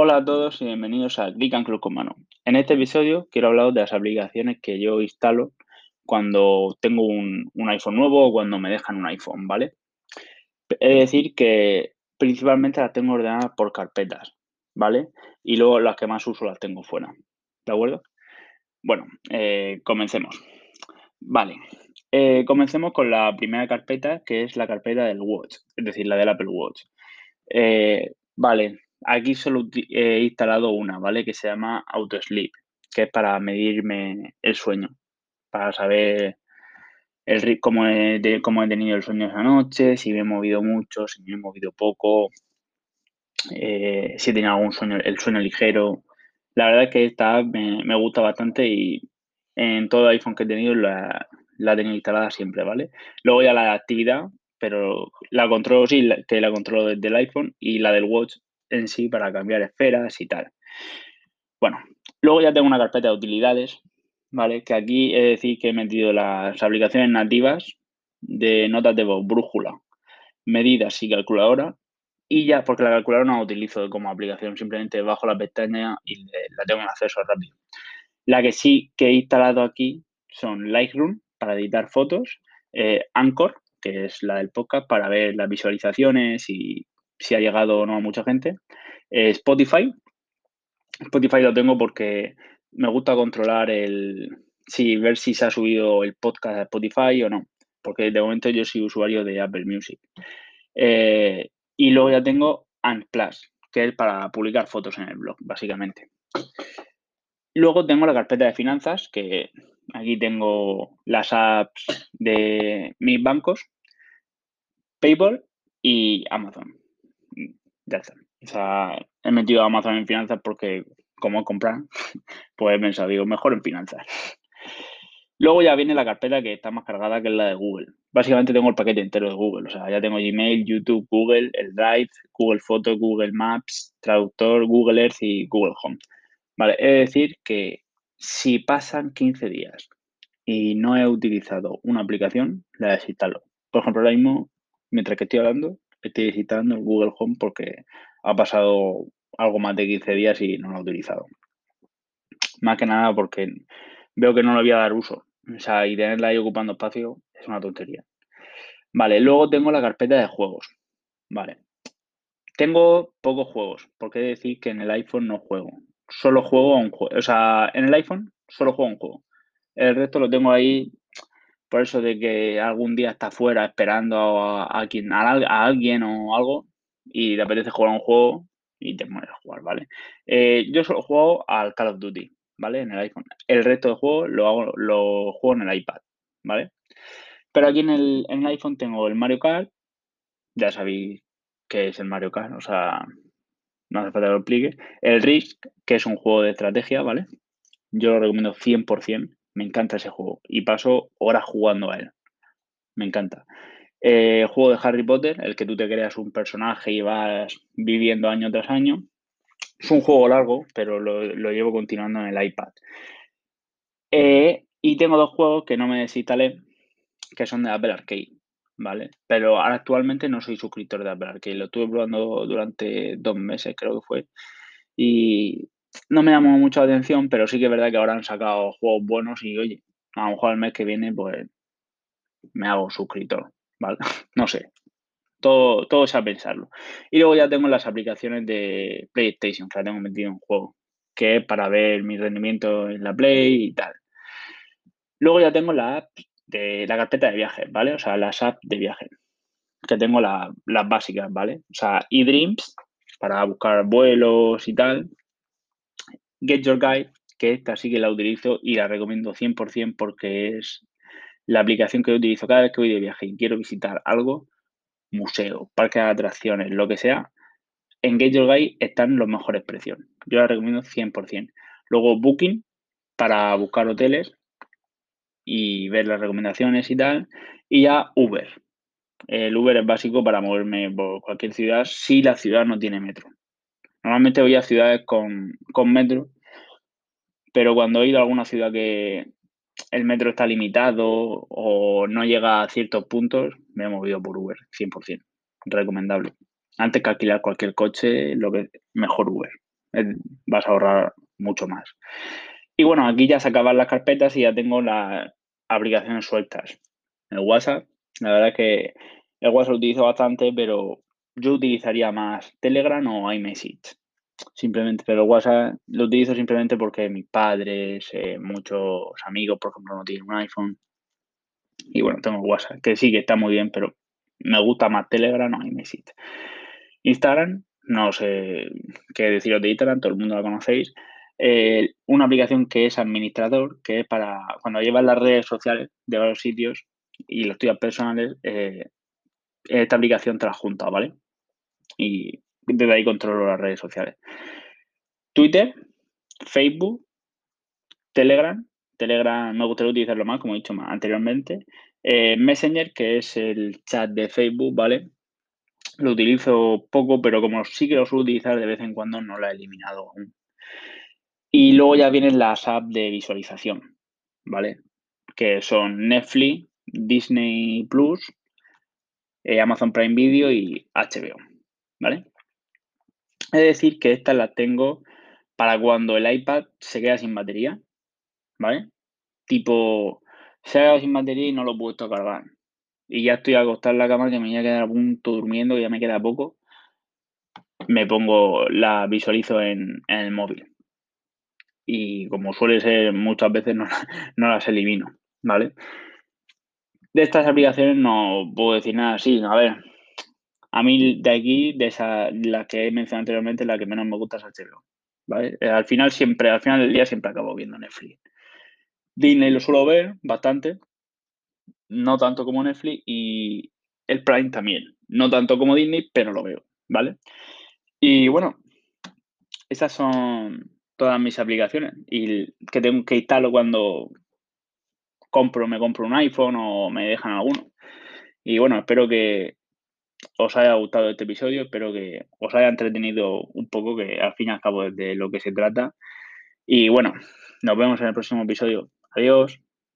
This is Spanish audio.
Hola a todos y bienvenidos a Click and Club con Mano. En este episodio quiero hablar de las aplicaciones que yo instalo cuando tengo un, iPhone nuevo o cuando me dejan un iPhone, ¿vale? Es decir que principalmente las tengo ordenadas por carpetas, ¿vale? Y luego las que más uso las tengo fuera, ¿de acuerdo? Bueno, eh, comencemos. Vale, eh, comencemos con la primera carpeta, que es la carpeta del Watch, es decir, la del Apple Watch. Eh, vale, Aquí solo he instalado una, ¿vale? Que se llama AutoSleep, que es para medirme el sueño, para saber el, cómo, he, cómo he tenido el sueño esa noche, si me he movido mucho, si me he movido poco, eh, si he tenido algún sueño, el sueño ligero. La verdad es que esta me, me gusta bastante y en todo iPhone que he tenido la, la he tenido instalada siempre, ¿vale? Luego ya la actividad, pero la controlo sí, que la controlo desde el iPhone y la del Watch en sí para cambiar esferas y tal. Bueno, luego ya tengo una carpeta de utilidades, ¿vale? Que aquí he de decir que he metido las aplicaciones nativas de notas de voz, brújula, medidas y calculadora. Y ya, porque la calculadora no la utilizo como aplicación, simplemente bajo la pestaña y la tengo en acceso rápido. La que sí que he instalado aquí son Lightroom para editar fotos, eh, Anchor, que es la del podcast, para ver las visualizaciones y si ha llegado o no a mucha gente. Eh, Spotify. Spotify lo tengo porque me gusta controlar el. si ver si se ha subido el podcast a Spotify o no. Porque de momento yo soy usuario de Apple Music. Eh, y luego ya tengo Plus, que es para publicar fotos en el blog, básicamente. Luego tengo la carpeta de finanzas, que aquí tengo las apps de mis bancos, PayPal y Amazon ya está. O sea, he metido a Amazon en finanzas porque, como comprar, pues he pensado, digo, mejor en finanzas. Luego ya viene la carpeta que está más cargada que la de Google. Básicamente tengo el paquete entero de Google. O sea, ya tengo Gmail, YouTube, Google, el Drive, Google Fotos, Google Maps, Traductor, Google Earth y Google Home. Vale, es decir que si pasan 15 días y no he utilizado una aplicación, la desinstalo. Por ejemplo, ahora mismo, mientras que estoy hablando, estoy visitando el Google Home porque ha pasado algo más de 15 días y no lo he utilizado. Más que nada porque veo que no le voy a dar uso. O sea, y tenerla ahí ocupando espacio es una tontería. Vale, luego tengo la carpeta de juegos. Vale. Tengo pocos juegos, porque decir que en el iPhone no juego. Solo juego a un juego. O sea, en el iPhone solo juego a un juego. El resto lo tengo ahí por eso de que algún día está fuera esperando a, quien, a, alguien o algo y te apetece jugar a un juego y te mueres a jugar, ¿vale? Eh, yo solo juego al Call of Duty, ¿vale? En el iPhone. El resto de juegos lo, hago, lo juego en el iPad, ¿vale? Pero aquí en el, en el iPhone tengo el Mario Kart, ya sabéis qué es el Mario Kart, o sea, no hace falta que lo explique. El Risk, que es un juego de estrategia, ¿vale? Yo lo recomiendo 100%. Me encanta ese juego y paso horas jugando a él. Me encanta. Eh, juego de Harry Potter, el que tú te creas un personaje y vas viviendo año tras año. Es un juego largo, pero lo, llevo continuando en el iPad. Eh, y tengo dos juegos que no me desinstalé, que son de Apple Arcade, ¿vale? Pero actualmente no soy suscriptor de Apple Arcade. Lo estuve probando durante dos meses, creo que fue. Y no me llamó mucho la atención, pero sí que es verdad que ahora han sacado juegos buenos y oye, a lo mejor el mes que viene pues me hago suscriptor, ¿vale? no sé. Todo, todo es a pensarlo. Y luego ya tengo las aplicaciones de PlayStation, que la tengo metido en juego, que es para ver mi rendimiento en la Play y tal. Luego ya tengo la app de la carpeta de viajes, ¿vale? O sea, las apps de viaje, que tengo las básicas, ¿vale? O sea, eDreams, para buscar vuelos y tal, Get Your Guide, que esta sí que la utilizo y la recomiendo 100% porque es la aplicación que utilizo cada vez que voy de viaje y quiero visitar algo, museo, parque de atracciones, lo que sea, en Get Your Guide están los mejores precios. Yo la recomiendo 100%. Luego Booking para buscar hoteles y ver las recomendaciones y tal. Y ya Uber. El Uber es básico para moverme por cualquier ciudad si la ciudad no tiene metro. Normalmente voy a ciudades con, metro, pero cuando he ido a alguna ciudad que el metro está limitado o no llega a ciertos puntos, me he movido por Uber, 100%. Recomendable. Antes que alquilar cualquier coche, lo que mejor Uber, vas a ahorrar mucho más. Y bueno, aquí ya se acaban las carpetas y ya tengo las aplicaciones sueltas. El WhatsApp, la verdad es que el WhatsApp lo utilizo bastante, pero yo utilizaría más Telegram o iMessage. Simplemente, pero WhatsApp lo utilizo simplemente porque mis padres, muchos amigos, por ejemplo, no tienen un iPhone. Y bueno, tengo WhatsApp, que sí que está muy bien, pero me gusta más Telegram o iMessage. Instagram, no sé qué deciros de Instagram, todo el mundo la conocéis. Eh, una aplicación que es administrador, que es para cuando llevas las redes sociales de varios sitios y los tuyas personales, eh, esta aplicación te la junta, ¿vale? Y desde ahí controlo las redes sociales. Twitter, Facebook, Telegram. Telegram me gustaría utilizarlo más, como he dicho más anteriormente. Eh, Messenger, que es el chat de Facebook, ¿vale? Lo utilizo poco, pero como sí que lo suelo utilizar de vez en cuando, no lo he eliminado aún. Y luego ya vienen las apps de visualización, ¿vale? Que son Netflix, Disney Plus, eh, Amazon Prime Video y HBO, ¿vale? Es decir, que estas las tengo para cuando el iPad se queda sin batería, ¿vale? Tipo, se ha quedado sin batería y no lo he puesto a cargar. Y ya estoy acostado en la cama que me voy a quedar a punto durmiendo, y ya me queda poco. Me pongo, la visualizo en, el móvil. Y como suele ser muchas veces, no, no las elimino, ¿vale? De estas aplicaciones no puedo decir nada así. A ver, a mí de aquí, de esa, la que he mencionado anteriormente, la que menos me gusta es HBO. ¿vale? Eh, al final siempre, al final del día siempre acabo viendo Netflix. Disney lo suelo ver bastante, no tanto como Netflix, y el Prime también. No tanto como Disney, pero lo veo, ¿vale? Y bueno, esas son todas mis aplicaciones y que tengo que instalo cuando compro, me compro un iPhone o me dejan alguno. Y bueno, espero que os haya gustado este episodio, espero que os haya entretenido un poco, que al fin y al cabo es de lo que se trata. Y bueno, nos vemos en el próximo episodio. Adiós.